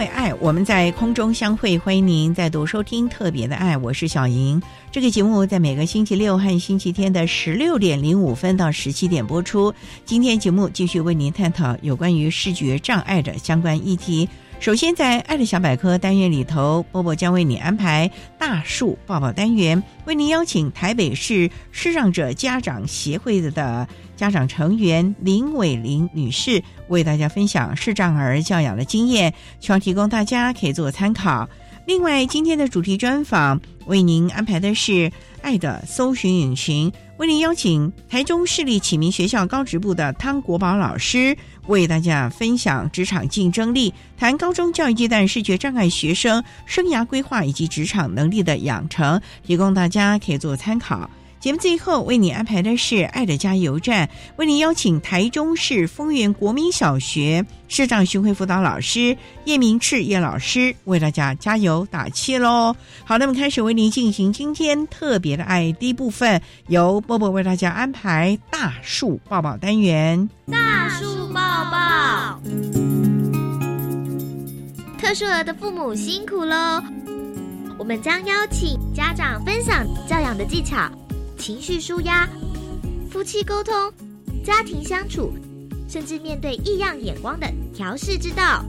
为爱，我们在空中相会，欢迎您再度收听特别的爱，我是小莹。这个节目在每个星期六和星期天的十六点零五分到十七点播出。今天节目继续为您探讨有关于视觉障碍的相关议题。首先，在“爱的小百科”单元里头，波波将为你安排“大树抱抱”单元，为您邀请台北市视障者家长协会的家长成员林伟玲女士，为大家分享视障儿教养的经验，希望提供大家可以做参考。另外，今天的主题专访为您安排的是“爱的搜寻引擎”，为您邀请台中市立启明学校高职部的汤国宝老师。为大家分享职场竞争力，谈高中教育阶段视觉障碍学生生涯规划以及职场能力的养成，提供大家可以做参考。节目最后为你安排的是爱的加油站，为您邀请台中市丰原国民小学市长巡回辅导老师叶明赤叶老师为大家加油打气喽。好，那么开始为您进行今天特别的爱第一部分，由波波为大家安排大树抱抱单元。大树抱抱，特殊儿的父母辛苦喽！我们将邀请家长分享教养的技巧。情绪舒压、夫妻沟通、家庭相处，甚至面对异样眼光的调试之道。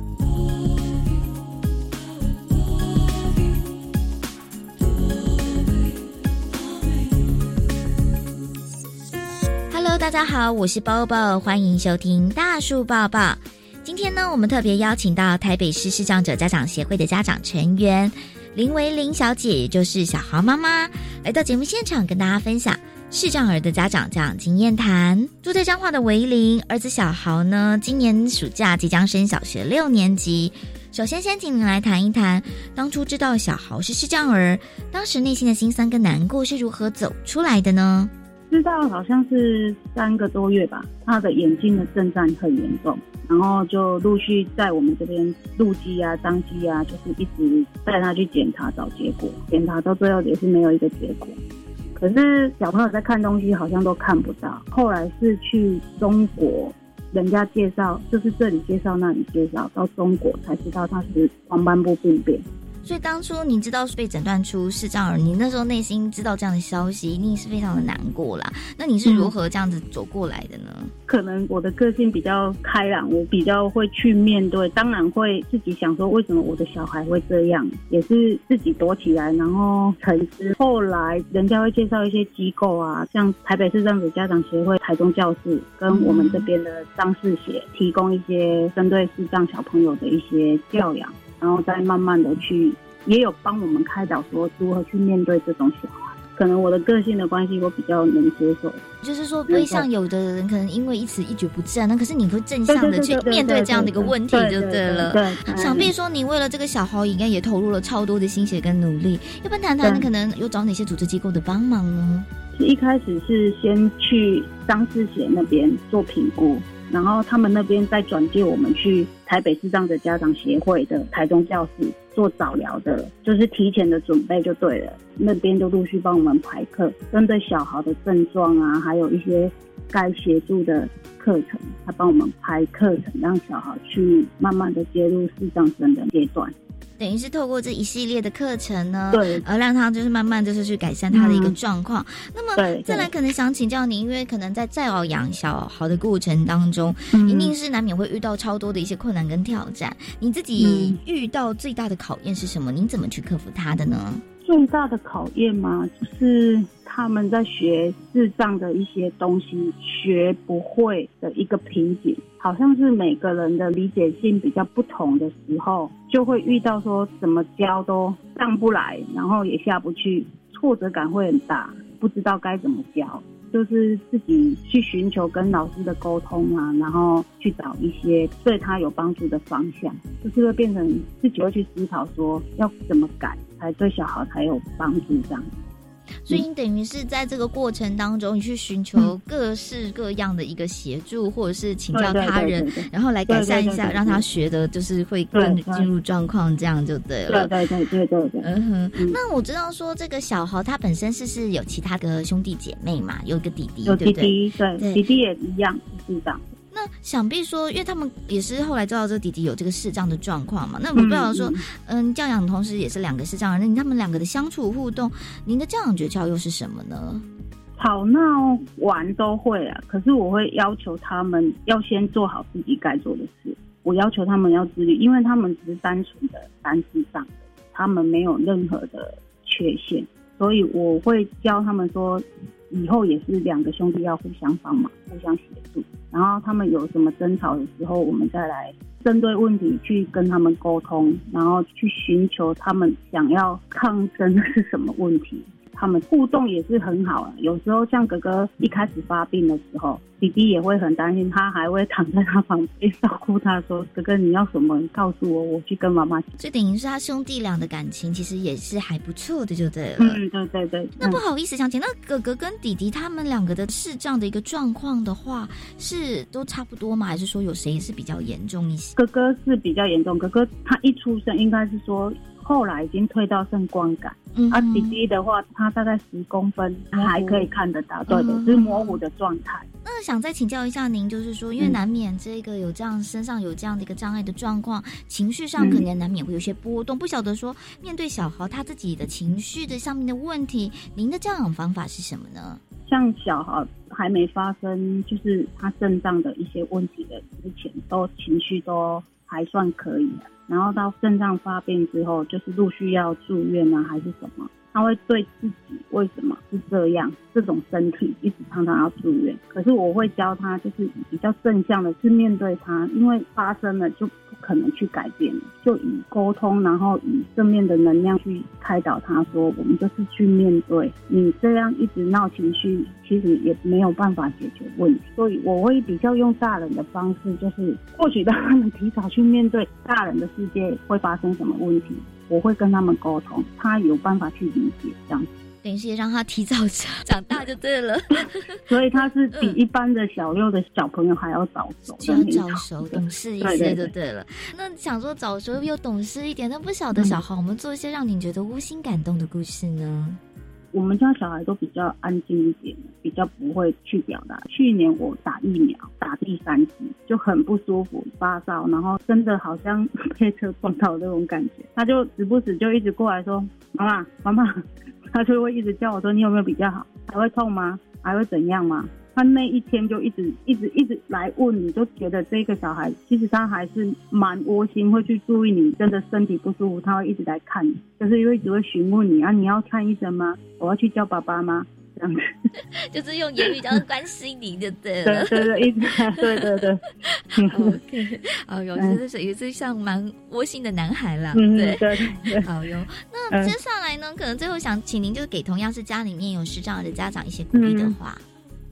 Hello，大家好，我是 Bobo，，欢迎收听大树抱抱。今天呢，我们特别邀请到台北市视障者家长协会的家长成员。林维玲小姐，也就是小豪妈妈，来到节目现场跟大家分享视障儿的家长这样经验谈。住在彰化的维玲儿子小豪呢，今年暑假即将升小学六年级。首先，先请您来谈一谈，当初知道小豪是视障儿，当时内心的心酸跟难过是如何走出来的呢？知道好像是三个多月吧，他的眼睛的症状很严重。然后就陆续在我们这边录机啊、张机啊，就是一直带他去检查找结果，检查到最后也是没有一个结果。可是小朋友在看东西好像都看不到。后来是去中国，人家介绍，就是这里介绍那里介绍，到中国才知道他是黄斑部病变。所以当初你知道是被诊断出视障儿，你那时候内心知道这样的消息，一定是非常的难过啦。那你是如何这样子走过来的呢？可能我的个性比较开朗，我比较会去面对，当然会自己想说为什么我的小孩会这样，也是自己躲起来，然后沉思。后来人家会介绍一些机构啊，像台北市障子家长协会台中教室，跟我们这边的张世协提供一些针对视障小朋友的一些教养。然后再慢慢的去，也有帮我们开导说如何去面对这种小孩。可能我的个性的关系，我比较能接受。就是说，不会像有的人可能因为一时一蹶不振，那可是你会正向的去面对这样的一个问题，就对了。对，想必说你为了这个小孩，应该也投入了超多的心血跟努力。要不然谈谈，你可能有找哪些组织机构的帮忙呢？一开始是先去张志贤那边做评估。然后他们那边再转介我们去台北市障的家长协会的台中教室做早疗的，就是提前的准备就对了。那边就陆续帮我们排课，针对小孩的症状啊，还有一些该协助的课程，他帮我们排课程，让小孩去慢慢的接入视障生的阶段。等于是透过这一系列的课程呢，对，而让他就是慢慢就是去改善他的一个状况。那么再来，可能想请教您，因为可能在教养小孩的过程当中，嗯一定是难免会遇到超多的一些困难跟挑战。你自己遇到最大的考验是什么？您怎么去克服它的呢？最大的考验嘛，就是他们在学智障的一些东西学不会的一个瓶颈，好像是每个人的理解性比较不同的时候，就会遇到说怎么教都上不来，然后也下不去，挫折感会很大，不知道该怎么教。就是自己去寻求跟老师的沟通啊，然后去找一些对他有帮助的方向，就是会变成自己会去思考说要怎么改才对小孩才有帮助这样。所以你等于是在这个过程当中，你去寻求各式各样的一个协助，或者是请教他人然后来改善一下，让他学的就是会更进入状况，这样就对了。对对对对对对。嗯哼，嗯那我知道说这个小豪他本身是是有其他的兄弟姐妹嘛，有一个弟弟？弟弟，对对弟弟也一样是这样。那想必说，因为他们也是后来知道这弟弟有这个视障的状况嘛，那我不知道说，嗯，教养同时也是两个视障人，那他们两个的相处互动，您的教养诀窍又是什么呢？吵闹玩都会啊，可是我会要求他们要先做好自己该做的事。我要求他们要自律，因为他们只是单纯的单视障，他们没有任何的缺陷，所以我会教他们说，以后也是两个兄弟要互相帮忙、互相协助。然后他们有什么争吵的时候，我们再来针对问题去跟他们沟通，然后去寻求他们想要抗争的是什么问题。他们互动也是很好啊。有时候像哥哥一开始发病的时候，弟弟也会很担心，他还会躺在他旁边照顾他，说：“哥哥，你要什么？你告诉我，我去跟妈妈讲。所以等于是他兄弟俩的感情其实也是还不错的，就对了。嗯，对对对。那不好意思，想请那哥哥跟弟弟他们两个的视障的一个状况的话，是都差不多吗？还是说有谁是比较严重一些？哥哥是比较严重，哥哥他一出生应该是说后来已经退到剩光感，嗯啊，弟弟的话他大概十公分还可以看得到，对对，嗯是模糊的状态。那想再请教一下您，就是说，因为嗯难免这个有这样身上有这样的一个障碍的状况，情绪上可能难免会有些波动。不晓得说，面对小豪他自己的情绪的上面的问题，您的教养方法是什么呢？像小孩还没发生就是他肾脏的一些问题的之前，都情绪都还算可以的。然后到肾脏发病之后，就是陆续要住院呢，还是什么，他会对自己为什么是这样，这种身体一直常常要住院。可是我会教他，就是比较正向的去面对他，因为发生了就不可能去改变，就以沟通，然后以正面的能量去开导他说，我们就是去面对你这样一直闹情绪，其实也没有办法解决问题。所以我会比较用大人的方式，就是或许让他们提早去面对大人的世界会发生什么问题，我会跟他们沟通，他有办法去理解这样子。等于是也让他提早长大就对了，所以他是比一般的小六的小朋友还要早熟就早熟、懂事一些就对了。那想说早熟又懂事一点，那不晓得小豪，我们做一些让你觉得窝心感动的故事呢？我们家小孩都比较安静一点，比较不会去表达。去年我打疫苗打第三剂，就很不舒服，发烧，然后真的好像被车撞到那种感觉。他就时不时就一直过来说：“妈妈，妈妈。”他就会一直叫我说：“你有没有比较好？还会痛吗？还会怎样吗？”他那一天就一直一直一直来问你，就觉得这个小孩其实他还是蛮窝心，会去注意你真的身体不舒服，他会一直来看你，就是因为只会询问你啊，你要看医生吗？我要去叫爸爸吗？这样子，就是用言语这样关心你就对了。对对对，一直对对对，OK，好哟，这是也是像蛮窝心的男孩啦，嗯，对对。对对。好哟，那嗯接下来呢？可能最后想请您，就是给同样是家里面有视障的家长一些鼓励的话。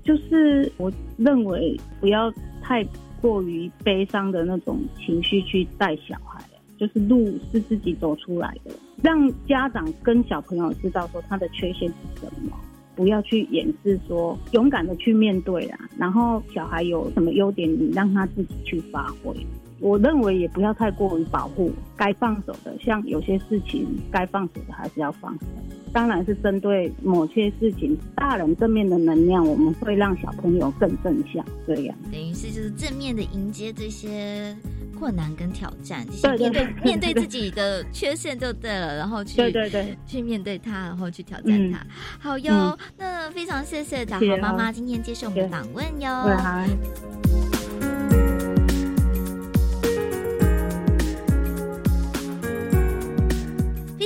就是我认为不要太过于悲伤的那种情绪去带小孩，就是路是自己走出来的，让家长跟小朋友知道说他的缺陷是什么，不要去掩饰，说勇敢的去面对啦。然后小孩有什么优点，你让他自己去发挥。我认为也不要太过于保护，该放手的，像有些事情该放手的还是要放手。当然是针对某些事情，大人正面的能量，我们会让小朋友更正向，这样。等于是就是正面的迎接这些困难跟挑战，就是面对面对自己的缺陷就对了，然后去对对对去面对它，然后去挑战它。好哟，那非常谢谢小豪妈妈今天接受我们的访问哟。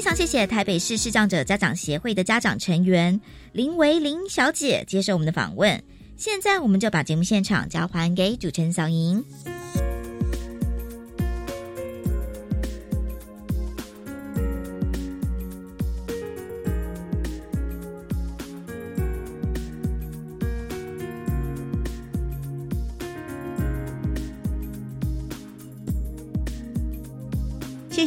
非常谢谢台北市视障者家长协会的家长成员林维林小姐接受我们的访问。现在我们就把节目现场交还给主持人小莹。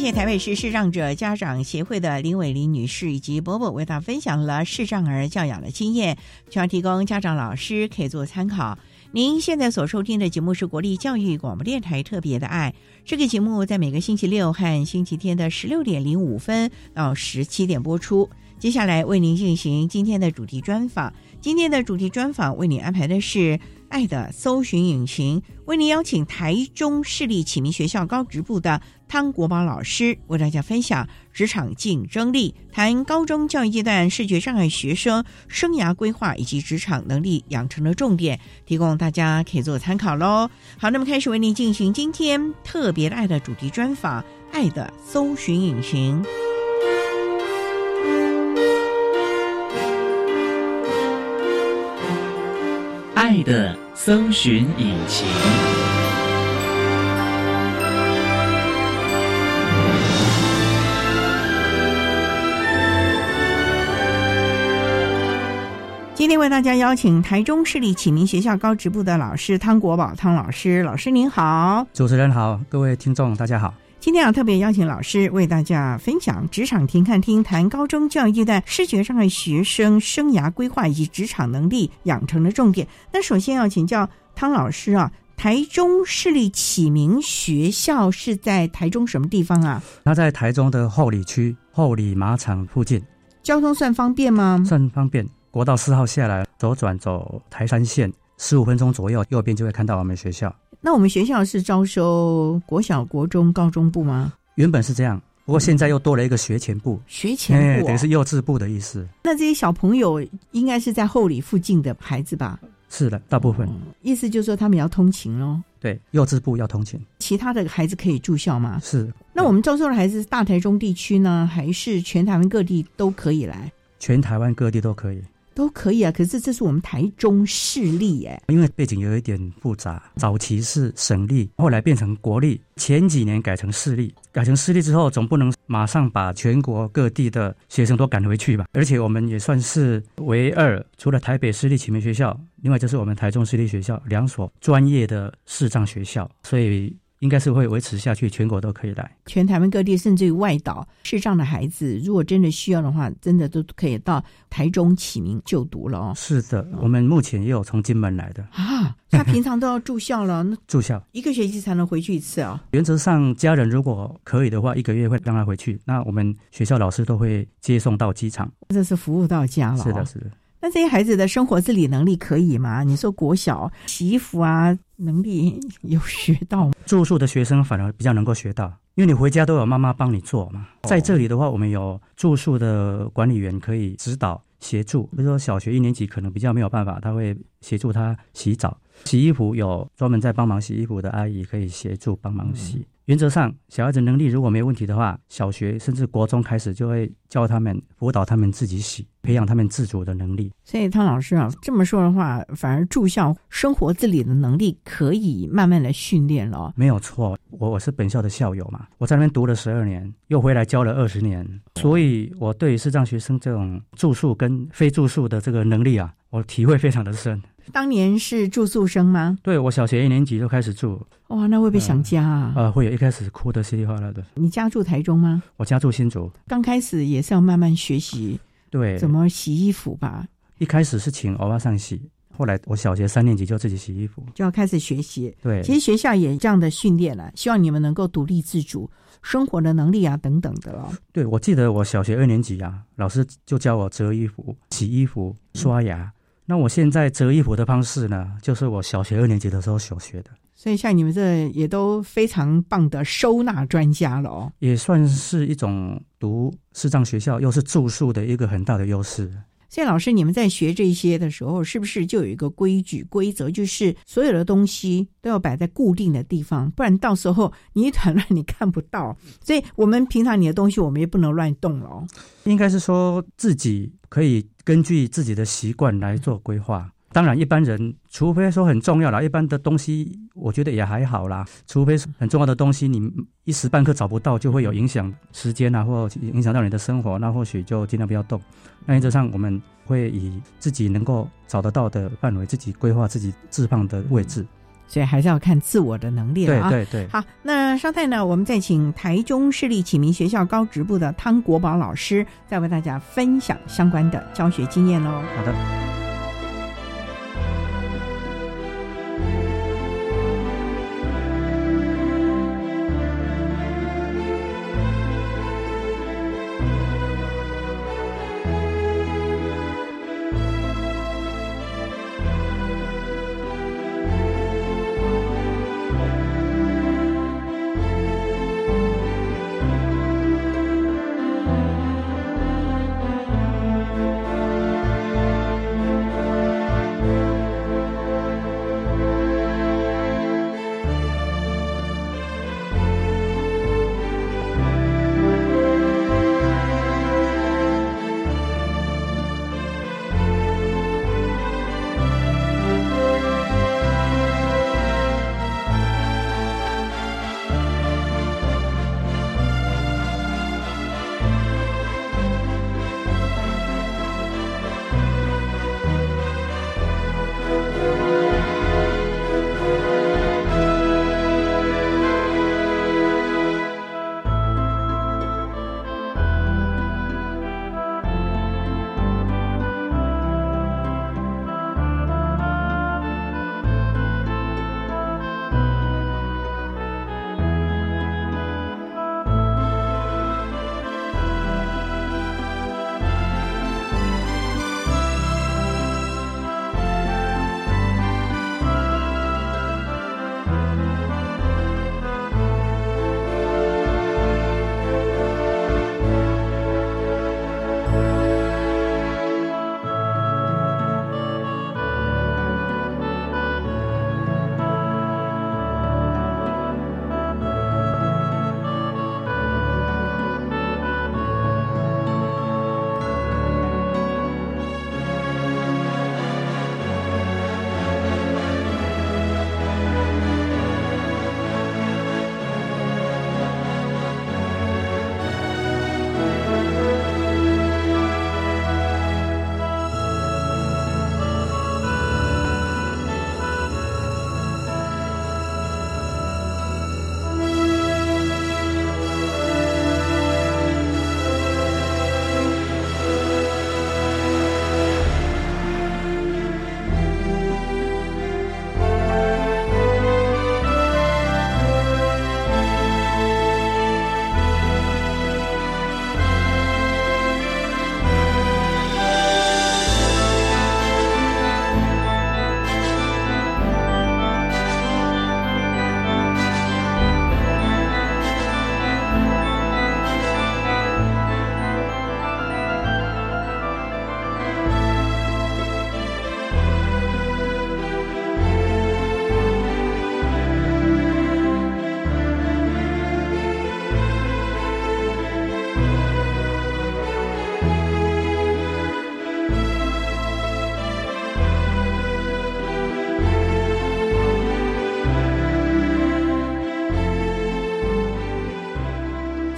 谢台北市视障者家长协会的林伟林女士以及伯伯为大家分享了视障儿教养的经验，希望提供家长老师可以做参考。您现在所收听的节目是国立教育广播电台特别的爱，这个节目在每个星期六和星期天的十六点零五分到十七点播出。接下来为您进行今天的主题专访，今天的主题专访为您安排的是。爱的搜寻引擎为您邀请台中市立启明学校高职部的汤国宝老师为大家分享职场竞争力，谈高中教育阶段视觉障碍学生生涯规划以及职场能力养成的重点，提供大家可以做参考喽。好，那么开始为您进行今天特别的爱的主题专访，爱的搜寻引擎。爱的搜寻引擎。今天为大家邀请台中市立启明学校高职部的老师汤国宝汤老师，老师您好，主持人好，各位听众大家好。今天要特别邀请老师为大家分享职场听看听，谈高中教育阶段视觉障碍学生生涯规划以及职场能力养成的重点。那首先要请教汤老师啊，台中市立启明学校是在台中什么地方啊？它在台中的后里区后里马场附近，交通算方便吗？算方便，国道四号下来，左转走台山线，十五分钟左右，右边就会看到我们学校。那我们学校是招收国小、国中、高中部吗？原本是这样，不过现在又多了一个学前部。学前部，等于是幼稚部的意思。那这些小朋友应该是在后里附近的孩子吧？是的，大部分。意思就是说他们要通勤喽。对，幼稚部要通勤。其他的孩子可以住校吗？是。那我们招收的孩子是大台中地区呢，还是全台湾各地都可以来？全台湾各地都可以。都可以啊，可是这是我们台中市立哎，因为背景有一点复杂，早期是省立，后来变成国立，前几年改成市立，改成市立之后，总不能马上把全国各地的学生都赶回去吧？而且我们也算是唯二，除了台北市立启明学校，另外就是我们台中市立学校两所专业的视障学校，所以。应该是会维持下去，全国都可以来，全台湾各地，甚至于外岛视障的孩子，如果真的需要的话，真的都可以到台中启明就读了哦。是的，我们目前也有从金门来的啊，他平常都要住校了，那 住校一个学期才能回去一次啊。原则上，家人如果可以的话，一个月会让他回去，那我们学校老师都会接送到机场，这是服务到家了。是的，是的。那这些孩子的生活自理能力可以吗？你说国小洗衣服啊，能力有学到吗？住宿的学生反而比较能够学到，因为你回家都有妈妈帮你做嘛。在这里的话，我们有住宿的管理员可以指导协助。比如说小学一年级可能比较没有办法，他会协助他洗澡、洗衣服，有专门在帮忙洗衣服的阿姨可以协助帮忙洗。原则上，小孩子能力如果没问题的话，小学甚至国中开始就会教他们辅导他们自己洗，培养他们自主的能力。所以汤老师啊，这么说的话，反而住校生活自理的能力可以慢慢的训练了。没有错，我我是本校的校友嘛，我在那边读了十二年，又回来教了二十年，所以我对于视障学生这种住宿跟非住宿的这个能力啊，我体会非常的深。当年是住宿生吗？对，我小学一年级就开始住。哇，那会不会想家啊？呃，会有一开始哭得稀里哗啦的。你家住台中吗？我家住新竹。刚开始也是要慢慢学习，对，怎么洗衣服吧？一开始是请欧巴上洗，后来我小学三年级就自己洗衣服，就要开始学习。对，其实学校也这样的训练了，希望你们能够独立自主，生活的能力啊等等的哦。对，我记得我小学二年级啊，老师就教我折衣服、洗衣服、刷牙。那我现在折衣服的方式呢，就是我小学二年级的时候所学的。所以像你们这也都非常棒的收纳专家了哦，也算是一种读视障学校又是住宿的一个很大的优势。所以老师，你们在学这些的时候，是不是就有一个规矩规则，就是所有的东西都要摆在固定的地方，不然到时候你一团乱，你看不到。所以我们平常你的东西，我们也不能乱动了。应该是说自己可以根据自己的习惯来做规划。当然，一般人除非说很重要啦，一般的东西我觉得也还好啦。除非是很重要的东西，你一时半刻找不到，就会有影响时间啊，或影响到你的生活，那或许就尽量不要动。那原则上，我们会以自己能够找得到的范围，自己规划自己置放的位置。所以还是要看自我的能力了啊。对对对。好，那稍待呢，我们再请台中市立启明学校高职部的汤国宝老师，再为大家分享相关的教学经验喽。好的。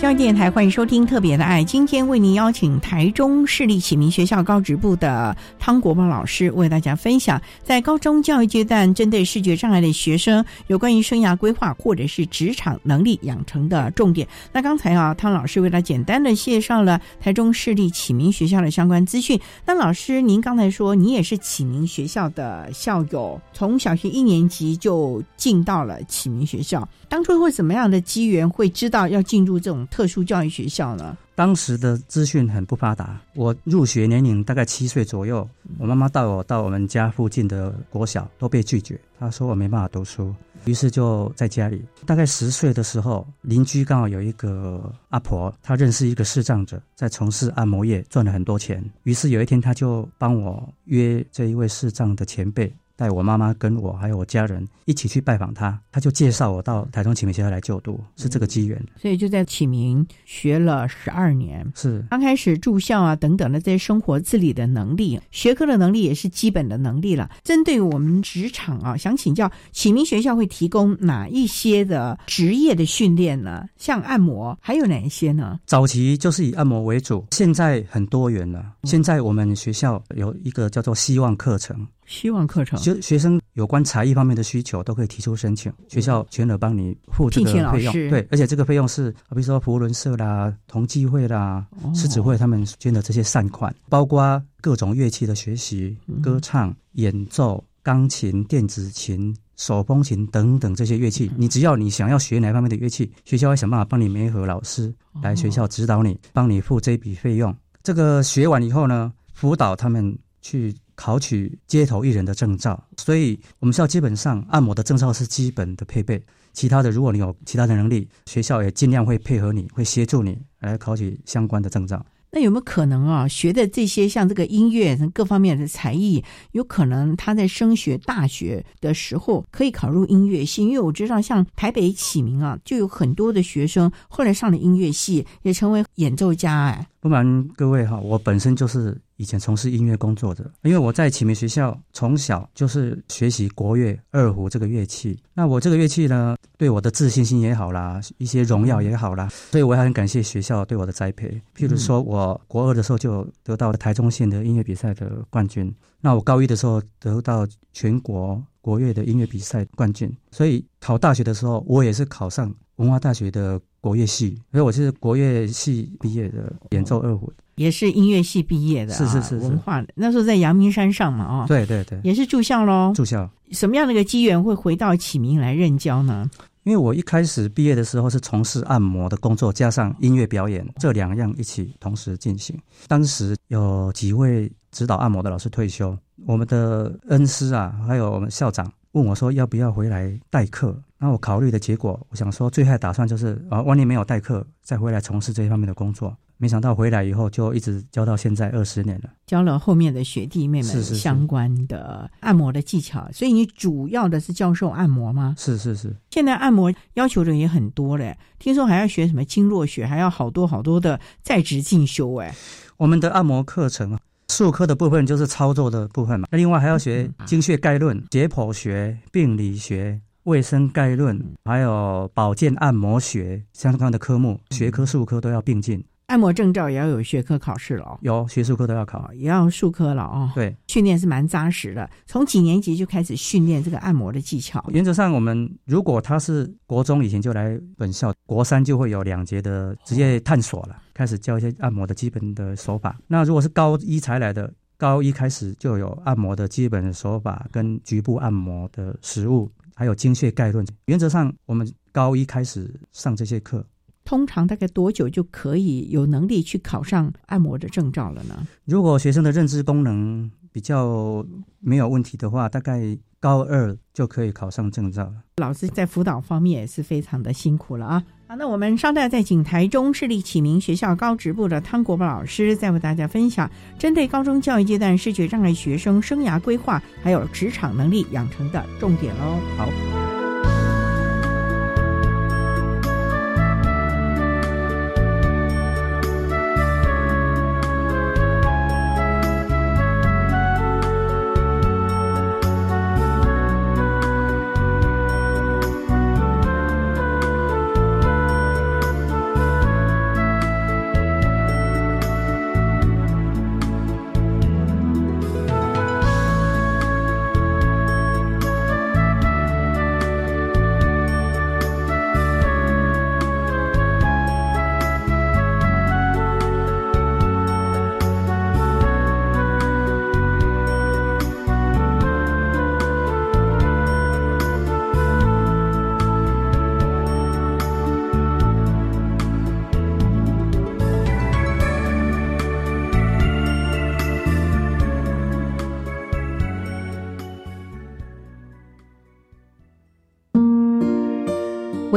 教育电台欢迎收听《特别的爱》，今天为您邀请台中市立启明学校高职部的汤国宝老师为大家分享，在高中教育阶段，针对视觉障碍的学生有关于生涯规划或者是职场能力养成的重点。那刚才啊，汤老师为他简单的介绍了台中市立启明学校的相关资讯。那老师，您刚才说你也是启明学校的校友，从小学一年级就进到了启明学校，当初会怎么样的机缘会知道要进入这种？特殊教育学校呢？当时的资讯很不发达，我入学年龄大概七岁左右，我妈妈带我到我们家附近的国小，都被拒绝。她说我没办法读书，于是就在家里。大概十岁的时候，邻居刚好有一个阿婆，她认识一个视障者，在从事按摩业赚了很多钱。于是有一天，她就帮我约这一位视障的前辈。带我妈妈跟我还有我家人一起去拜访他，他就介绍我到台中启明学校来就读，是这个机缘。所以就在启明学了十二年，是刚开始住校啊等等的这些生活自理的能力、学科的能力也是基本的能力了。针对我们职场啊，想请教启明学校会提供哪一些的职业的训练呢？像按摩，还有哪一些呢？早期就是以按摩为主，现在很多元了。现在我们学校有一个叫做希望课程。希望课程，学学生有关才艺方面的需求都可以提出申请，学校全额帮你付这个费用。对，而且这个费用是，比如说福伦社啦、同济会啦、狮子会他们捐的这些善款，包括各种乐器的学习、歌唱、演奏、钢琴、电子琴、手风琴等等这些乐器，你只要你想要学哪方面的乐器，学校会想办法帮你联合老师来学校指导你，帮你付这笔费用。这个学完以后呢，辅导他们去。考取街头艺人的证照，所以我们学校基本上按摩的证照是基本的配备。其他的，如果你有其他的能力，学校也尽量会配合你，会协助你来考取相关的证照。那有没有可能啊？学的这些像这个音乐各方面的才艺，有可能他在升学大学的时候可以考入音乐系？因为我知道，像台北启明啊，就有很多的学生后来上了音乐系，也成为演奏家。哎，不瞒各位哈，我本身就是以前从事音乐工作的，因为我在启明学校从小就是学习国乐二胡这个乐器。那我这个乐器呢，对我的自信心也好啦，一些荣耀也好啦，所以我也很感谢学校对我的栽培。譬如说我。我国二的时候就得到了台中县的音乐比赛的冠军，那我高一的时候得到全国国乐的音乐比赛冠军，所以考大学的时候我也是考上文化大学的国乐系，所以我是国乐系毕业的，演奏二胡，也是音乐系毕业的，是是是文化的那时候在阳明山上嘛，哦，对对对，也是住校喽，住校，什么样的一个机缘会回到启明来任教呢？因为我一开始毕业的时候是从事按摩的工作，加上音乐表演这两样一起同时进行。当时有几位指导按摩的老师退休，我们的恩师啊，还有我们校长问我说要不要回来代课。那我考虑的结果，我想说最坏打算就是啊，万一没有代课，再回来从事这一方面的工作。没想到回来以后就一直教到现在二十年了，教了后面的学弟妹们相关的按摩的技巧。所以你主要的是教授按摩吗？是是是。现在按摩要求的也很多嘞，听说还要学什么经络学，还要好多好多的在职进修哎。我们的按摩课程啊，术科的部分就是操作的部分嘛，那另外还要学经穴概论、解剖学、病理学、卫生概论，还有保健按摩学相关的科目，学科术科都要并进。按摩证照也要有学科考试了，有学术科都要考，也要术科了哦。对，训练是蛮扎实的。从几年级就开始训练这个按摩的技巧？原则上，我们如果他是国中以前就来本校，国三就会有两节的职业探索了，开始教一些按摩的基本的手法。那如果是高一才来的，高一开始就有按摩的基本手法跟局部按摩的实物，还有精血概论。原则上，我们高一开始上这些课。通常大概多久就可以有能力去考上按摩的证照了呢？如果学生的认知功能比较没有问题的话，大概高二就可以考上证照了。老师在辅导方面也是非常的辛苦了啊！好，那我们稍待在景台中市立启明学校高职部的汤国宝老师，再为大家分享针对高中教育阶段视觉障碍学生生涯规划还有职场能力养成的重点喽。好。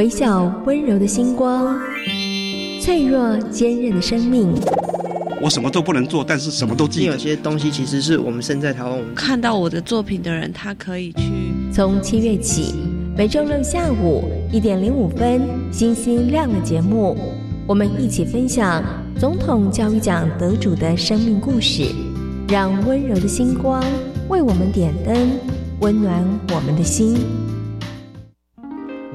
微笑温柔的星光，脆弱坚韧的生命。我什么都不能做，但是什么都记得。有些东西其实是我们身在台湾，我们看到我的作品的人，他可以去。从七月起，每周六下午一点零五分，星星亮的节目，我们一起分享总统教育奖得主的生命故事，让温柔的星光为我们点灯，温暖我们的心。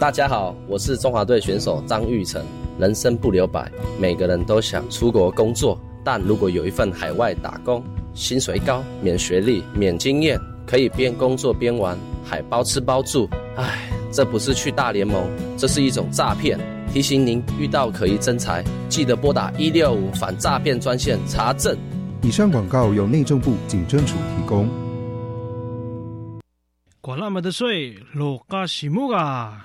大家好，我是中华队选手张玉成。人生不留白，每个人都想出国工作，但如果有一份海外打工，薪水高，免学历，免经验，可以边工作边玩，还包吃包住。唉，这不是去大联盟，这是一种诈骗。提醒您，遇到可疑真财，记得拨打一六五反诈骗专线查证。以上广告由内政部警政署提供。管那么的水，落嘎西木啊！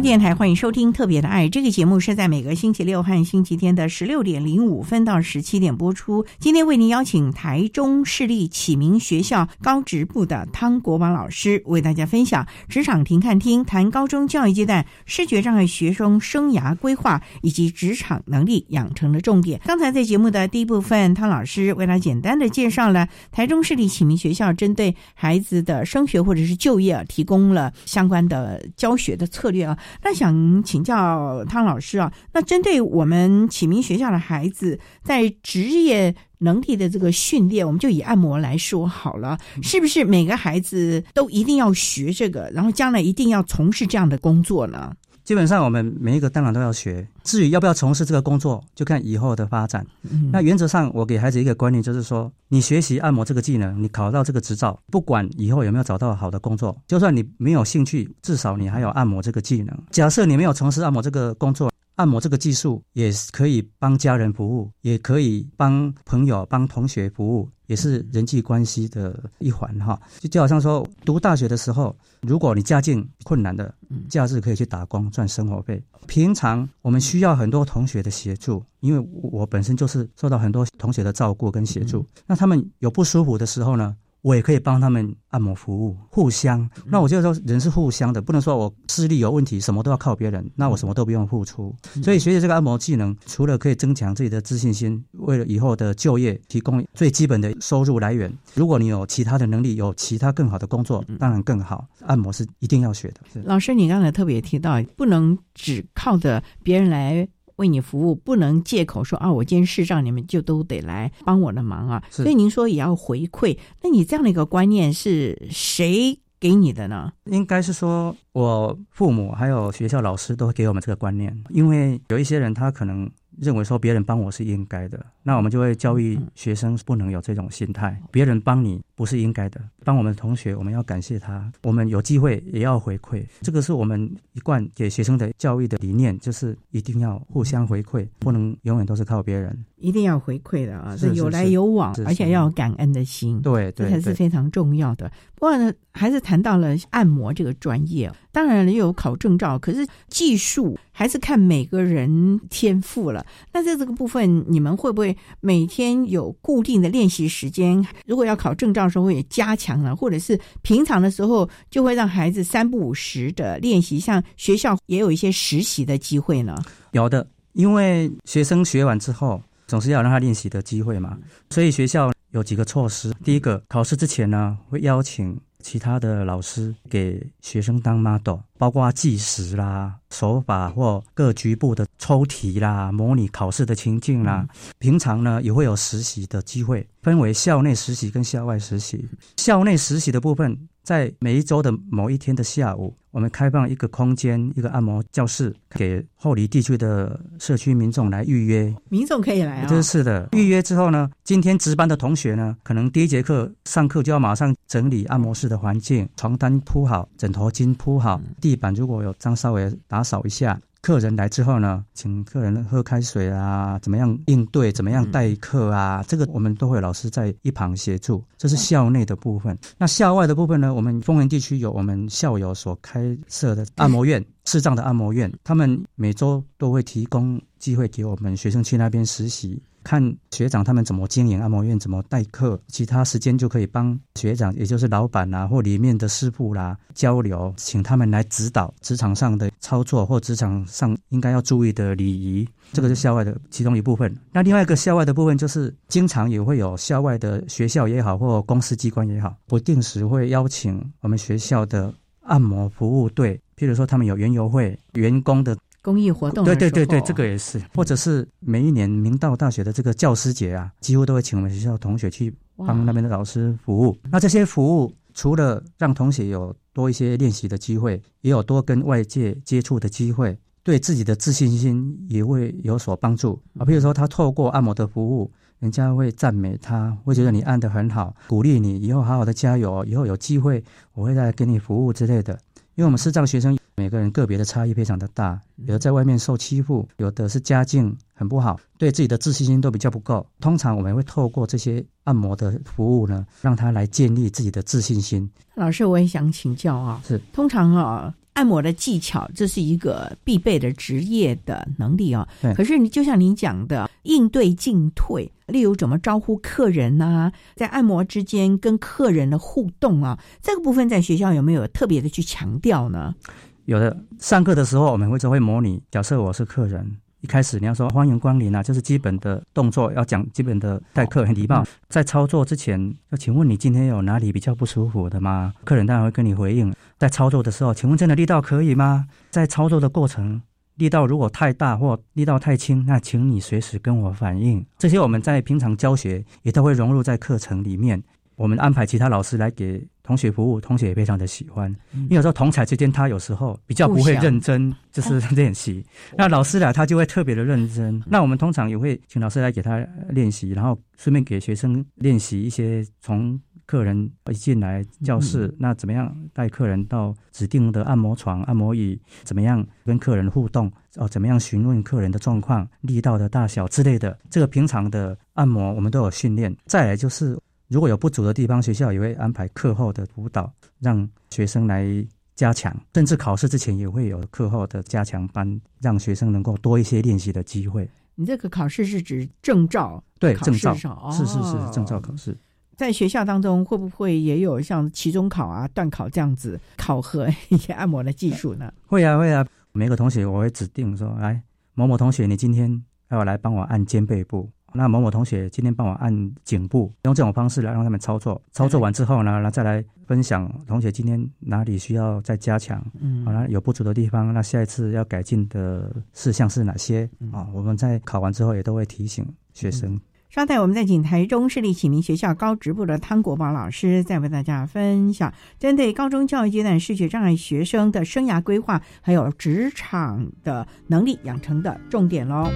电台欢迎收听《特别的爱》这个节目，是在每个星期六和星期天的十六点零五分到十七点播出。今天为您邀请台中市立启明学校高职部的汤国王老师为大家分享职场停看厅，谈高中教育阶段视觉障碍学生生涯规划以及职场能力养成的重点。刚才在节目的第一部分，汤老师为他简单的介绍了台中市立启明学校针对孩子的升学或者是就业啊，提供了相关的教学的策略啊。那想请教汤老师啊，那针对我们启明学校的孩子在职业能力的这个训练，我们就以按摩来说好了，是不是每个孩子都一定要学这个，然后将来一定要从事这样的工作呢？基本上我们每一个当然都要学，至于要不要从事这个工作，就看以后的发展。那原则上，我给孩子一个观念，就是说，你学习按摩这个技能，你考到这个执照，不管以后有没有找到好的工作，就算你没有兴趣，至少你还有按摩这个技能。假设你没有从事按摩这个工作。按摩这个技术也可以帮家人服务，也可以帮朋友、帮同学服务，也是人际关系的一环哈。就就好像说，读大学的时候，如果你家境困难的，假日可以去打工赚生活费。平常我们需要很多同学的协助，因为我本身就是受到很多同学的照顾跟协助。那他们有不舒服的时候呢？我也可以帮他们按摩服务，互相。那我觉得说人是互相的，不能说我视力有问题，什么都要靠别人，那我什么都不用付出。所以学习这个按摩技能，除了可以增强自己的自信心，为了以后的就业提供最基本的收入来源。如果你有其他的能力，有其他更好的工作，当然更好。按摩是一定要学的。老师，你刚才特别提到，不能只靠着别人来。为你服务，不能借口说啊，我今天视障，你们就都得来帮我的忙啊。所以您说也要回馈，那你这样的一个观念是谁给你的呢？应该是说我父母还有学校老师都会给我们这个观念，因为有一些人他可能。认为说别人帮我是应该的，那我们就会教育学生不能有这种心态。别人帮你不是应该的，帮我们的同学，我们要感谢他。我们有机会也要回馈，这个是我们一贯给学生的教育的理念，就是一定要互相回馈，不能永远都是靠别人。一定要回馈的啊，是有来有往，而且要有感恩的心，对，这才是非常重要的。不过呢，还是谈到了按摩这个专业，当然也有考证照，可是技术还是看每个人天赋了。那在这个部分，你们会不会每天有固定的练习时间？如果要考证照，时候也加强了，或者是平常的时候就会让孩子三不五时的练习，像学校也有一些实习的机会呢？有的，因为学生学完之后总是要让他练习的机会嘛，所以学校有几个措施。第一个，考试之前呢，会邀请其他的老师给学生当 model，包括计时啦、手法或各局部的抽题啦、模拟考试的情境啦。平常呢，也会有实习的机会，分为校内实习跟校外实习。校内实习的部分。在每一周的某一天的下午，我们开放一个空间，一个按摩教室，给后离地区的社区民众来预约。民众可以来啊？这是的。预约之后呢，今天值班的同学呢，可能第一节课上课就要马上整理按摩室的环境，床单铺好，枕头巾铺好，地板如果有脏稍微打扫一下。客人来之后呢，请客人喝开水啊，怎么样应对，怎么样待客啊，这个我们都会老师在一旁协助。这是校内的部分。那校外的部分呢？我们丰原地区有我们校友所开设的按摩院，视障的按摩院，他们每周都会提供机会给我们学生去那边实习。看学长他们怎么经营按摩院，怎么待客，其他时间就可以帮学长，也就是老板啊，或里面的师傅啦交流，请他们来指导职场上的操作或职场上应该要注意的礼仪。这个是校外的其中一部分。那另外一个校外的部分，就是经常也会有校外的学校也好，或公司机关也好，不定时会邀请我们学校的按摩服务队，譬如说他们有园游会，员工的。公益活动，对对对对，这个也是，或者是每一年明道大学的这个教师节啊，几乎都会请我们学校同学去帮那边的老师服务。那这些服务除了让同学有多一些练习的机会，也有多跟外界接触的机会，对自己的自信心也会有所帮助啊。比如说他透过按摩的服务，人家会赞美他，会觉得你按得很好，鼓励你以后好好的加油，以后有机会我会再给你服务之类的。因为我们视障学生每个人个别的差异非常的大，有的在外面受欺负，有的是家境很不好，对自己的自信心都比较不够。通常我们会透过这些按摩的服务呢，让他来建立自己的自信心。老师，我也想请教啊，是通常啊。按摩的技巧，这是一个必备的职业的能力啊。可是你就像您讲的，应对进退，例如怎么招呼客人呐，在按摩之间跟客人的互动啊，这个部分在学校有没有特别的去强调呢？有的，上课的时候我们会就会模拟，假设我是客人。一开始你要说欢迎光临啊，就是基本的动作要讲基本的待客很礼貌。在操作之前，要请问你今天有哪里比较不舒服的吗？客人当然会跟你回应。在操作的时候，请问真的力道可以吗？在操作的过程，力道如果太大或力道太轻，那请你随时跟我反映。这些我们在平常教学也都会融入在课程里面。我们安排其他老师来给同学服务，同学也非常的喜欢。因为有时候同才之间，他有时候比较不会认真，就是练习。那老师来，他就会特别的认真。那我们通常也会请老师来给他练习，然后顺便给学生练习一些从客人一进来教室，那怎么样带客人到指定的按摩床、按摩椅，怎么样跟客人互动，哦，怎么样询问客人的状况、力道的大小之类的。这个平常的按摩我们都有训练。再来就是。如果有不足的地方，学校也会安排课后的辅导，让学生来加强。甚至考试之前也会有课后的加强班，让学生能够多一些练习的机会。你这个考试是指证照？对，证照是是是证照考试。在学校当中，会不会也有像期中考啊、段考这样子考核一些按摩的技术呢？会啊会啊，每个同学我会指定说，来某某同学，你今天要来帮我按肩背部。那某某同学今天帮我按颈部，用这种方式来让他们操作。操作完之后呢，那再来分享同学今天哪里需要再加强，嗯，好了有不足的地方，那下一次要改进的事项是哪些啊？我们在考完之后也都会提醒学生。稍待，我们在请台中市立启明学校高职部的汤国宝老师再为大家分享针对高中教育阶段视觉障碍学生的生涯规划，还有职场的能力养成的重点喽。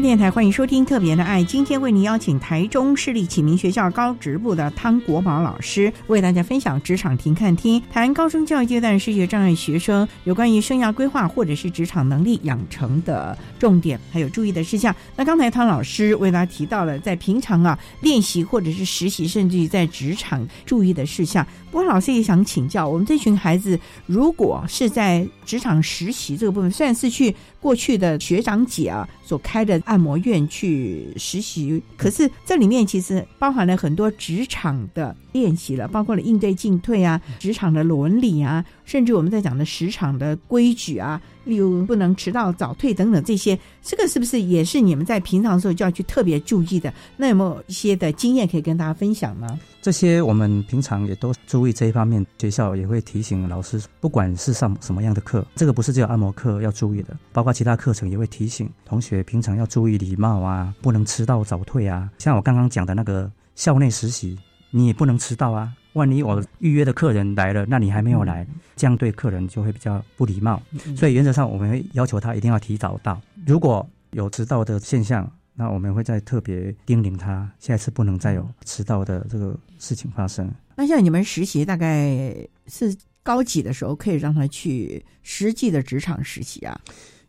电台欢迎收听《特别的爱》，今天为您邀请台中市立启明学校高职部的汤国宝老师，为大家分享职场停看听，谈高中教育阶段视觉障碍学生有关于生涯规划或者是职场能力养成的重点，还有注意的事项。那刚才汤老师为大家提到了在平常啊练习或者是实习，甚至于在职场注意的事项。不过老师也想请教，我们这群孩子如果是在职场实习这个部分，虽然是去过去的学长姐啊所开的按摩院去实习，可是这里面其实包含了很多职场的练习了，包括了应对进退啊、职场的伦理啊，甚至我们在讲的职场的规矩啊，例如不能迟到、早退等等这些，这个是不是也是你们在平常的时候就要去特别注意的？那有没有一些的经验可以跟大家分享呢？这些我们平常也都注意这一方面，学校也会提醒老师，不管是上什么样的课，这个不是只有按摩课要注意的，包括其他课程也会提醒同学平常要注意礼貌啊，不能迟到早退啊。像我刚刚讲的那个校内实习，你也不能迟到啊。万一我预约的客人来了，那你还没有来，这样对客人就会比较不礼貌。所以原则上我们会要求他一定要提早到。如果有迟到的现象，那我们会再特别叮咛他，下一次不能再有迟到的这个事情发生。那像你们实习大概是高几的时候可以让他去实际的职场实习啊？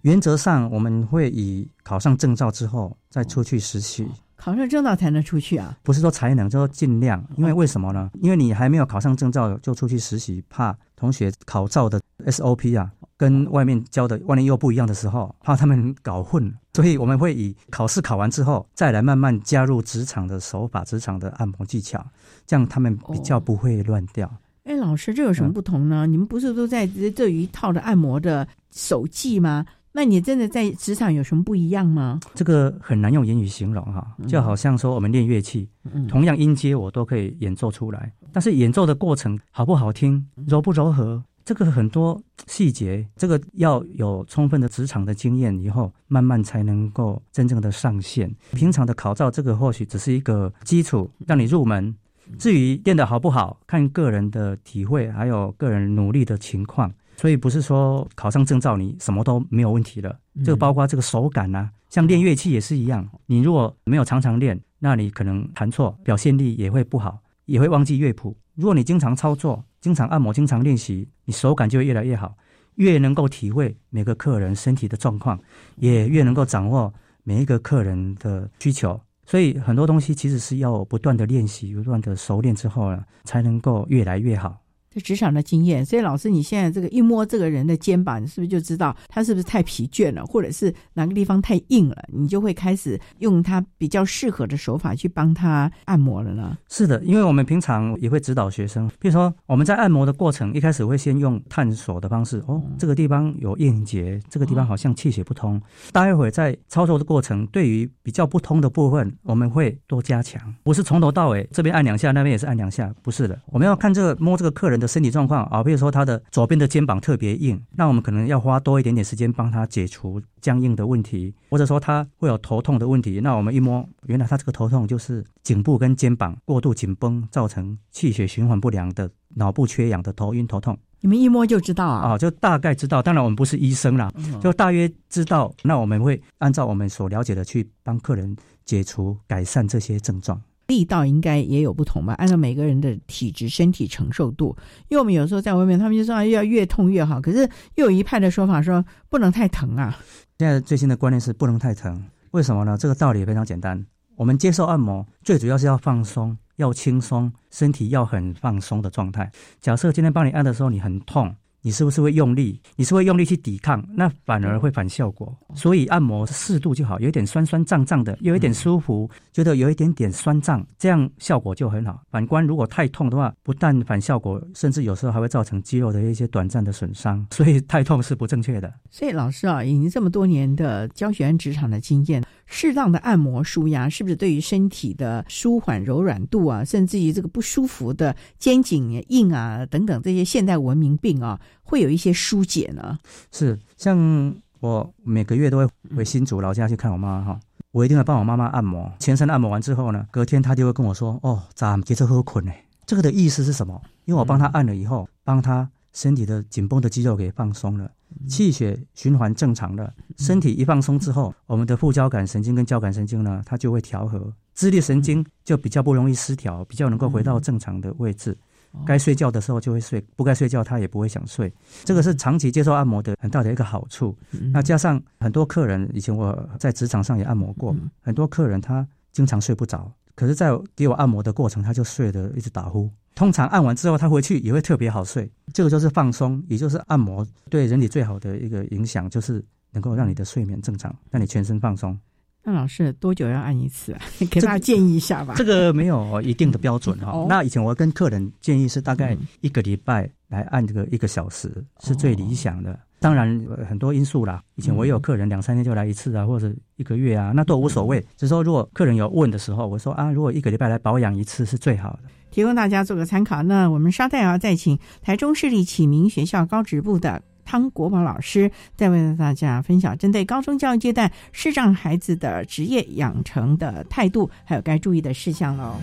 原则上我们会以考上证照之后再出去实习。考上证照才能出去啊？不是说才能，就说尽量。因为为什么呢？因为你还没有考上证照就出去实习，怕同学考照的 SOP 啊。跟外面教的万一又不一样的时候，怕他们搞混，所以我们会以考试考完之后，再来慢慢加入职场的手法、职场的按摩技巧，这样他们比较不会乱掉。哎，老师，这有什么不同呢？你们不是都在这一套的按摩的手技吗？那你真的在职场有什么不一样吗？这个很难用言语形容哈，就好像说我们练乐器，同样音阶我都可以演奏出来，但是演奏的过程好不好听、柔不柔和。这个很多细节，这个要有充分的职场的经验以后，慢慢才能够真正的上线。平常的考照，这个或许只是一个基础，让你入门。至于练得好不好，看个人的体会，还有个人努力的情况。所以不是说考上证照你什么都没有问题了。这个包括这个手感啊，像练乐器也是一样。你如果没有常常练，那你可能弹错，表现力也会不好，也会忘记乐谱。如果你经常操作，经常按摩，经常练习，你手感就会越来越好，越能够体会每个客人身体的状况，也越能够掌握每一个客人的需求。所以很多东西其实是要不断的练习，不断的熟练之后呢，才能够越来越好。这职场的经验，所以老师，你现在这个一摸这个人的肩膀，你是不是就知道他是不是太疲倦了，或者是哪个地方太硬了？你就会开始用他比较适合的手法去帮他按摩了呢？是的，因为我们平常也会指导学生，比如说我们在按摩的过程，一开始会先用探索的方式，哦，这个地方有硬结，这个地方好像气血不通。待会在操作的过程，对于比较不通的部分，我们会多加强，不是从头到尾这边按两下，那边也是按两下，不是的，我们要看这个摸这个客人。的身体状况啊，比如说他的左边的肩膀特别硬，那我们可能要花多一点点时间帮他解除僵硬的问题，或者说他会有头痛的问题，那我们一摸，原来他这个头痛就是颈部跟肩膀过度紧绷，造成气血循环不良的脑部缺氧的头晕头痛。你们一摸就知道啊？啊，就大概知道。当然我们不是医生啦，就大约知道。那我们会按照我们所了解的去帮客人解除改善这些症状。力道应该也有不同吧，按照每个人的体质、身体承受度。因为我们有时候在外面，他们就说要越痛越好，可是又有一派的说法说不能太疼啊。现在最新的观念是不能太疼，为什么呢？这个道理非常简单，我们接受按摩最主要是要放松，要轻松，身体要很放松的状态。假设今天帮你按的时候你很痛。你是不是会用力？你是会用力去抵抗，那反而会反效果。所以按摩适度就好，有一点酸酸胀胀的，有一点舒服，觉得有一点点酸胀，这样效果就很好。反观如果太痛的话，不但反效果，甚至有时候还会造成肌肉的一些短暂的损伤。所以太痛是不正确的。所以老师啊，以您这么多年的教学职场的经验。适当的按摩舒压，是不是对于身体的舒缓柔软度啊，甚至于这个不舒服的肩颈硬啊等等这些现代文明病啊，会有一些疏解呢？是，像我每个月都会回新竹老家去看我妈哈，我一定要帮我妈妈按摩，全身按摩完之后呢，隔天她就会跟我说：“哦，咱接着喝困呢。”这个的意思是什么？因为我帮她按了以后，帮她身体的紧绷的肌肉给放松了，气血循环正常了。身体一放松之后，我们的副交感神经跟交感神经呢，它就会调和，自律神经就比较不容易失调，比较能够回到正常的位置。该睡觉的时候就会睡，不该睡觉他也不会想睡。这个是长期接受按摩的很大的一个好处。那加上很多客人，以前我在职场上也按摩过，很多客人他经常睡不着，可是在给我按摩的过程，他就睡得一直打呼。通常按完之后，他回去也会特别好睡。这个就是放松，也就是按摩对人体最好的一个影响，就是能够让你的睡眠正常，让你全身放松。那老师多久要按一次啊？给大家建议一下吧。这个没有一定的标准哈。那以前我跟客人建议是大概一个礼拜来按这个一个小时是最理想的。当然很多因素啦。以前我也有客人两三天就来一次啊，或者一个月啊，那都无所谓。只是说如果客人有问的时候，我说啊，如果一个礼拜来保养一次是最好的，提供大家做个参考。那我们稍待要，再请台中市立启明学校高职部的。汤国宝老师再为大家分享针对高中教育阶段视障孩子的职业养成的态度，还有该注意的事项喽。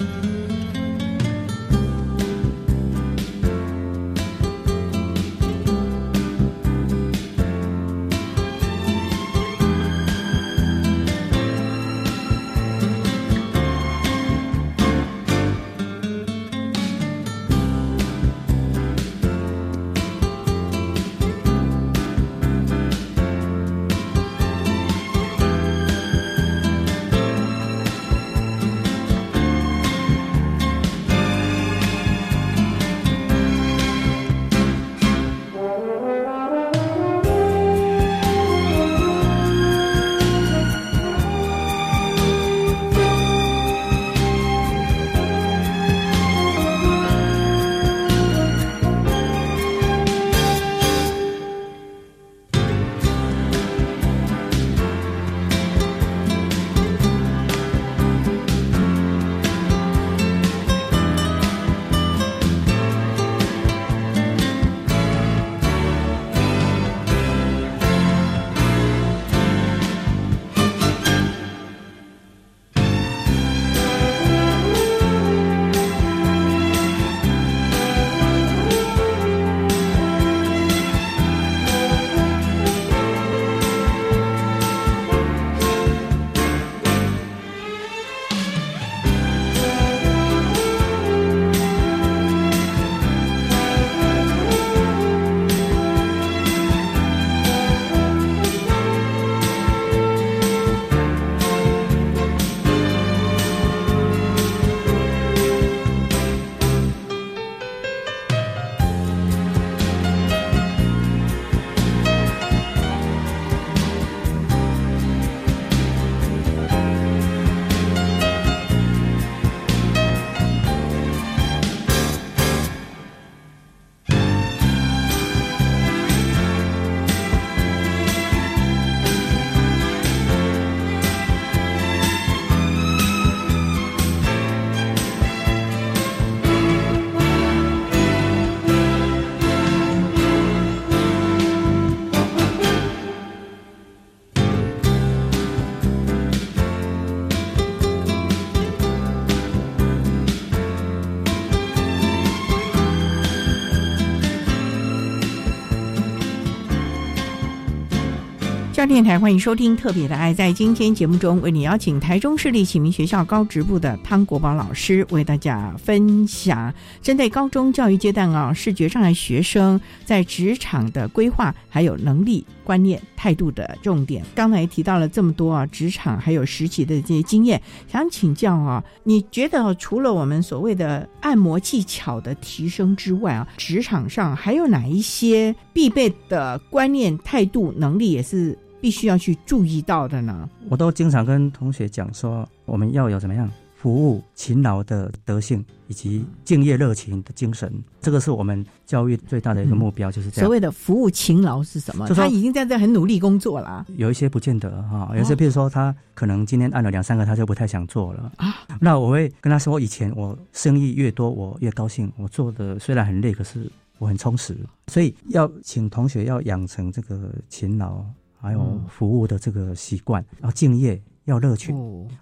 电台欢迎收听《特别的爱》。在今天节目中，为你邀请台中市立启明学校高职部的汤国宝老师，为大家分享针对高中教育阶段啊视觉障碍学生在职场的规划，还有能力、观念、态度的重点。刚才提到了这么多啊，职场还有实习的这些经验，想请教啊，你觉得除了我们所谓的按摩技巧的提升之外啊，职场上还有哪一些必备的观念、态度、能力也是？必须要去注意到的呢？我都经常跟同学讲说，我们要有怎么样服务勤劳的德性，以及敬业热情的精神。这个是我们教育最大的一个目标，就是这样。所谓的服务勤劳是什么？就他已经在这很努力工作了。有一些不见得哈，有些譬如说他可能今天按了两三个，他就不太想做了啊。那我会跟他说，以前我生意越多，我越高兴。我做的虽然很累，可是我很充实。所以要请同学要养成这个勤劳。还有服务的这个习惯，然后敬业要乐趣，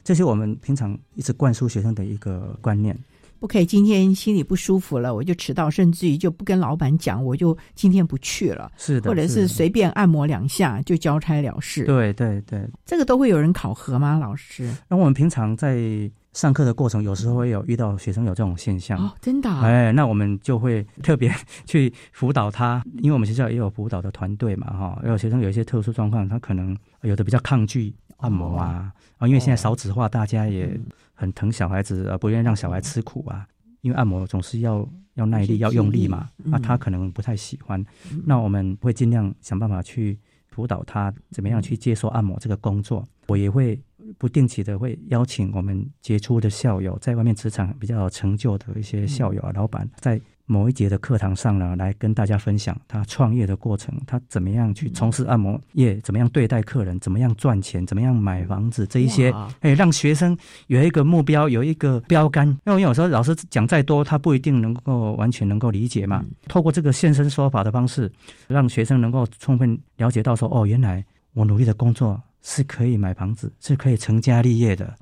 这是我们平常一直灌输学生的一个观念。不可以今天心里不舒服了，我就迟到，甚至于就不跟老板讲，我就今天不去了。是的，或者是随便按摩两下就交差了事。对对对，这个都会有人考核吗？老师？那我们平常在上课的过程，有时候会有遇到学生有这种现象哦，真的。哎，那我们就会特别去辅导他，因为我们学校也有辅导的团队嘛，哈，有学生有一些特殊状况，他可能有的比较抗拒按摩啊，啊，因为现在少子化，大家也。很疼小孩子，而不愿意让小孩吃苦啊。因为按摩总是要要耐力、要用力嘛，那他可能不太喜欢。那我们会尽量想办法去辅导他，怎么样去接受按摩这个工作。我也会不定期的会邀请我们杰出的校友，在外面职场比较有成就的一些校友啊、老板，在。某一节的课堂上呢，来跟大家分享他创业的过程，他怎么样去从事按摩业，怎么样对待客人，怎么样赚钱，怎么样买房子这一些，哎，让学生有一个目标，有一个标杆。因为有时候老师讲再多，他不一定能够完全能够理解嘛。透过这个现身说法的方式，让学生能够充分了解到说，哦，原来我努力的工作是可以买房子，是可以成家立业的，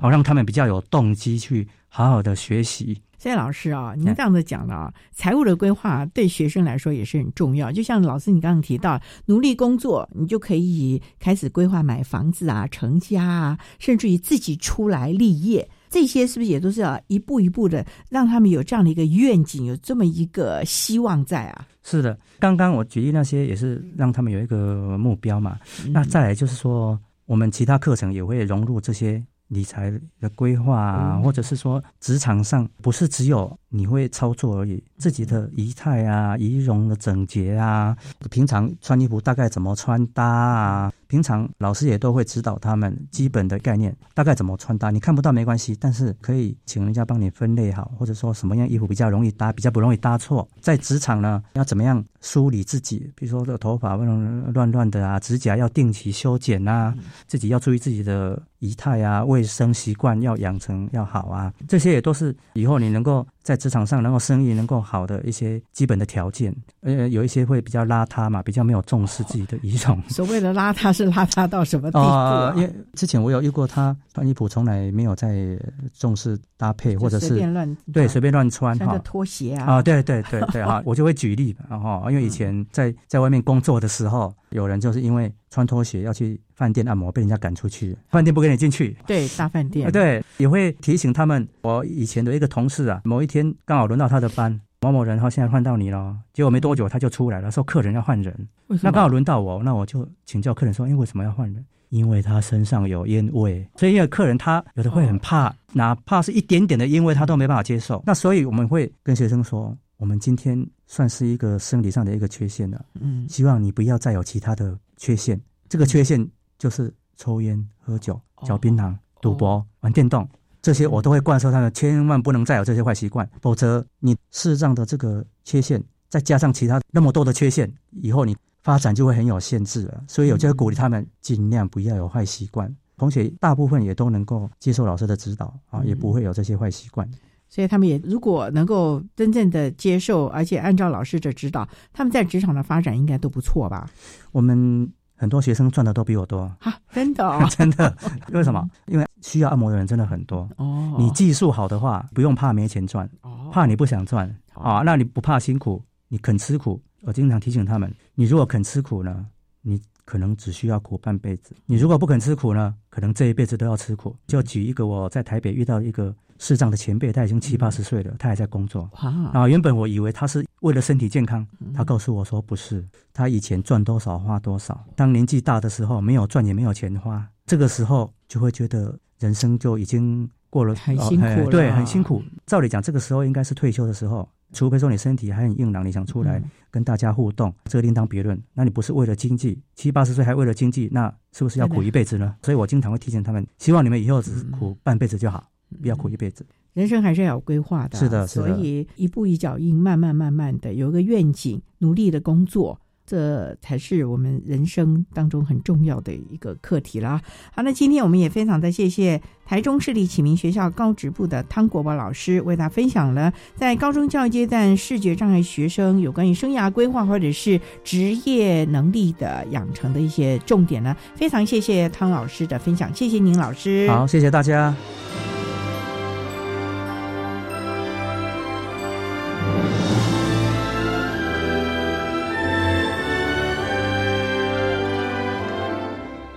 好让他们比较有动机去好好的学习。谢老师啊，您这样子讲的啊，财务的规划对学生来说也是很重要。就像老师你刚刚提到，努力工作，你就可以开始规划买房子啊、成家啊，甚至于自己出来立业，这些是不是也都是要一步一步的让他们有这样的一个愿景，有这么一个希望在啊？是的，刚刚我举例那些也是让他们有一个目标嘛。那再来就是说，我们其他课程也会融入这些。理财的规划啊，或者是说职场上不是只有你会操作而已，自己的仪态啊、仪容的整洁啊，平常穿衣服大概怎么穿搭啊。平常老师也都会指导他们基本的概念，大概怎么穿搭，你看不到没关系，但是可以请人家帮你分类好，或者说什么样衣服比较容易搭，比较不容易搭错。在职场呢，要怎么样梳理自己？比如说这个头发不能乱乱的啊，指甲要定期修剪啊，自己要注意自己的仪态啊，卫生习惯要养成要好啊，这些也都是以后你能够。在职场上能够生意能够好的一些基本的条件，呃，有一些会比较邋遢嘛，比较没有重视自己的仪容。所谓的邋遢是邋遢到什么地步？啊，因为之前我有遇过他穿衣服从来没有在重视搭配，或者是随便乱对随便乱穿哈，拖鞋啊啊，对对对对哈，我就会举例，然后因为以前在在外面工作的时候，有人就是因为穿拖鞋要去。饭店按摩被人家赶出去，饭店不给你进去。对，大饭店。对，也会提醒他们。我以前的一个同事啊，某一天刚好轮到他的班，某某人哈，现在换到你了。结果没多久他就出来了，说客人要换人。那刚好轮到我，那我就请教客人说：，哎，为什么要换人？因为他身上有烟味，所以因为客人他有的会很怕，哪怕是一点点的烟味他都没办法接受。那所以我们会跟学生说，我们今天算是一个生理上的一个缺陷了。嗯，希望你不要再有其他的缺陷。这个缺陷。就是抽烟、喝酒、嚼槟榔、赌博、玩电动，这些我都会灌输他们，千万不能再有这些坏习惯，否则你视障的这个缺陷，再加上其他那么多的缺陷，以后你发展就会很有限制了。所以，我就会鼓励他们尽量不要有坏习惯。同学大部分也都能够接受老师的指导啊，也不会有这些坏习惯。所以，他们也如果能够真正的接受，而且按照老师的指导，他们在职场的发展应该都不错吧？我们。很多学生赚的都比我多 啊！真的，哦 真的，为什么？因为需要按摩的人真的很多哦。你技术好的话，不用怕没钱赚，哦怕你不想赚啊。那你不怕辛苦，你肯吃苦。我经常提醒他们，你如果肯吃苦呢，你可能只需要苦半辈子；你如果不肯吃苦呢，可能这一辈子都要吃苦。就举一个我在台北遇到一个。视障的前辈，他已经七八十岁了，他还在工作。啊，原本我以为他是为了身体健康，他告诉我说不是，他以前赚多少花多少。当年纪大的时候，没有赚也没有钱花，这个时候就会觉得人生就已经过了很辛苦，对，很辛苦。照理讲，这个时候应该是退休的时候，除非说你身体还很硬朗，你想出来跟大家互动，这个另当别论。那你不是为了经济，七八十岁还为了经济，那是不是要苦一辈子呢？所以我经常会提醒他们，希望你们以后只苦半辈子就好。不要苦一辈子，人生还是要有规划的。是的，所以一步一脚印，慢慢慢慢的有一个愿景，努力的工作，这才是我们人生当中很重要的一个课题啦。好，那今天我们也非常的谢谢台中市立启明学校高职部的汤国宝老师，为大家分享了在高中教育阶段视觉障碍学生有关于生涯规划或者是职业能力的养成的一些重点呢。非常谢谢汤老师的分享，谢谢您老师。好，谢谢大家。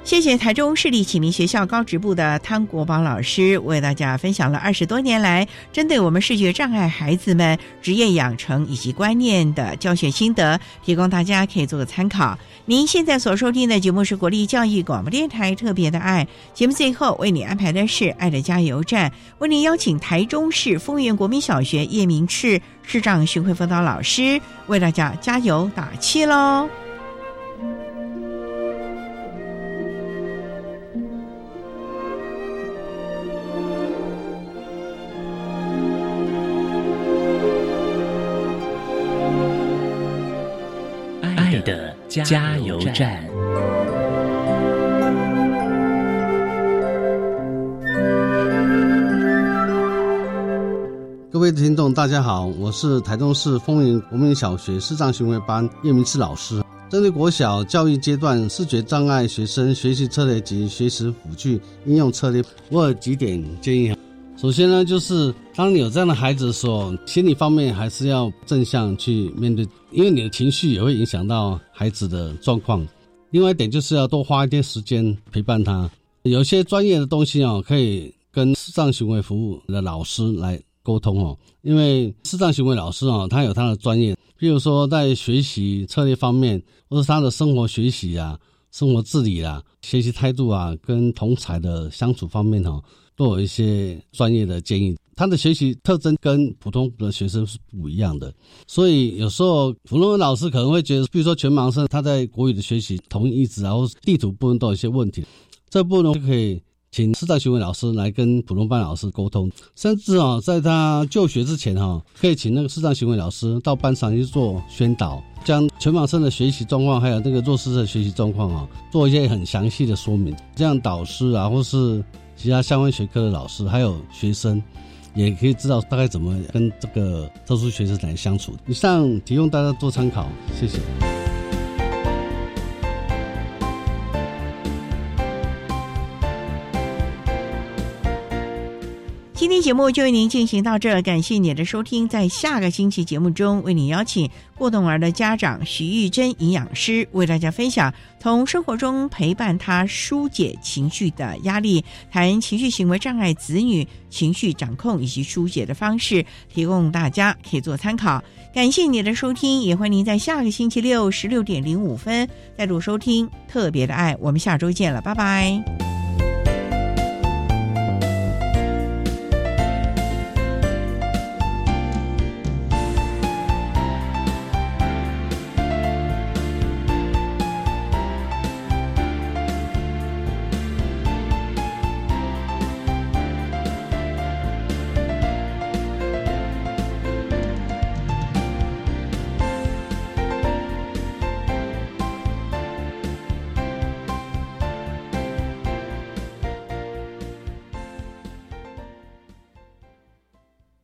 谢谢台中市立启明学校高职部的汤国宝老师为大家分享了二十多年来针对我们视觉障碍孩子们职业养成以及观念的教学心得，提供大家可以做个参考。您现在所收听的节目是国立教育广播电台特别的爱节目，最后为你安排的是爱的加油站，为您邀请台中市丰原国民小学叶明赤市长巡回辅导老师为大家加油打气喽。加油站。各位听众，大家好，我是台中市丰原国民小学视障行为班叶明志老师。针对国小教育阶段视觉障碍学生学习策略及学习辅具应用策略，我有几点建议。首先呢，就是当你有这样的孩子的时候，心理方面还是要正向去面对，因为你的情绪也会影响到孩子的状况。另外一点就是要多花一点时间陪伴他。有些专业的东西哦，可以跟视障行为服务的老师来沟通哦，因为视障行为老师哦，他有他的专业，譬如说在学习策略方面，或是他的生活学习啊、生活自理啊、学习态度啊，跟同才的相处方面哦。都有一些专业的建议，他的学习特征跟普通的学生是不一样的，所以有时候普通的老师可能会觉得，比如说全盲生他在国语的学习同义词啊，或地图部分都有一些问题，这部分就可以请视障行为老师来跟普通班老师沟通，甚至啊，在他就学之前哈，可以请那个视障行为老师到班上去做宣导，将全盲生的学习状况还有这个弱势的学习状况啊，做一些很详细的说明，这样导师啊或是。其他相关学科的老师还有学生，也可以知道大概怎么跟这个特殊学生来相处。以上提供大家做参考，谢谢。今天节目就为您进行到这，感谢您的收听。在下个星期节目中，为您邀请过动儿的家长徐玉珍营养师为大家分享从生活中陪伴他疏解情绪的压力，谈情绪行为障碍子女情绪掌控以及疏解的方式，提供大家可以做参考。感谢您的收听，也欢迎您在下个星期六十六点零五分再度收听特别的爱。我们下周见了，拜拜。